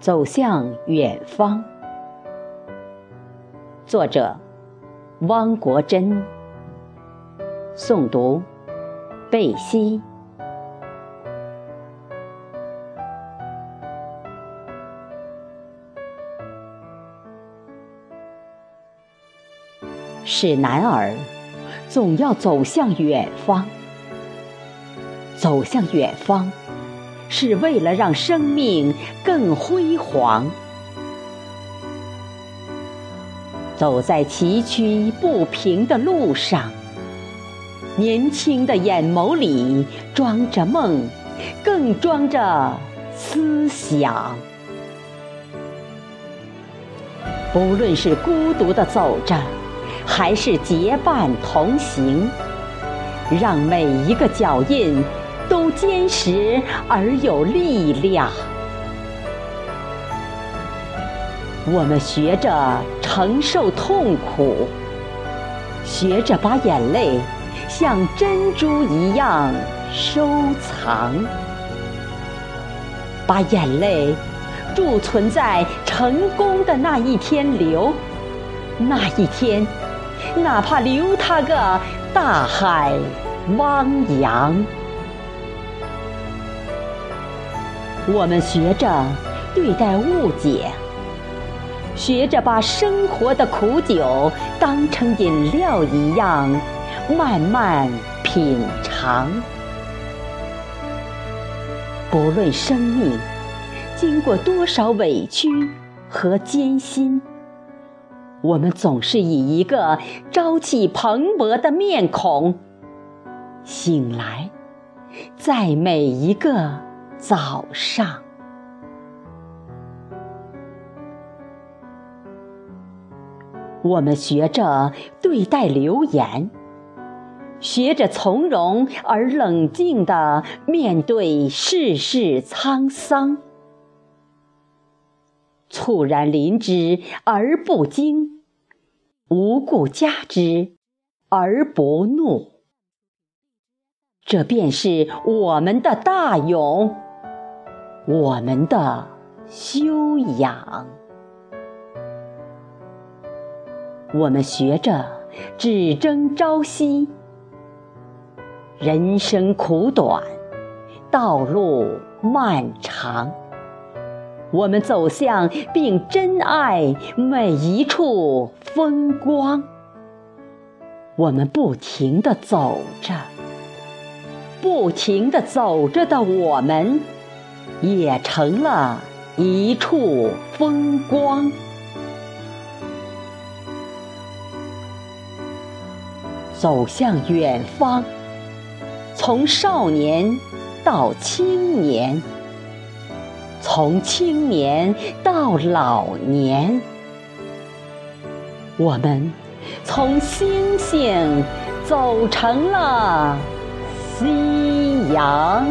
走向远方。作者：汪国真。诵读：贝西。是男儿，总要走向远方。走向远方。是为了让生命更辉煌。走在崎岖不平的路上，年轻的眼眸里装着梦，更装着思想。不论是孤独的走着，还是结伴同行，让每一个脚印。都坚实而有力量。我们学着承受痛苦，学着把眼泪像珍珠一样收藏，把眼泪贮存在成功的那一天流。那一天，哪怕留它个大海汪洋。我们学着对待误解，学着把生活的苦酒当成饮料一样慢慢品尝。不论生命经过多少委屈和艰辛，我们总是以一个朝气蓬勃的面孔醒来，在每一个。早上，我们学着对待流言，学着从容而冷静地面对世事沧桑，猝然临之而不惊，无故加之而不怒，这便是我们的大勇。我们的修养，我们学着只争朝夕。人生苦短，道路漫长，我们走向并珍爱每一处风光。我们不停地走着，不停地走着的我们。也成了一处风光。走向远方，从少年到青年，从青年到老年，我们从星星走成了夕阳。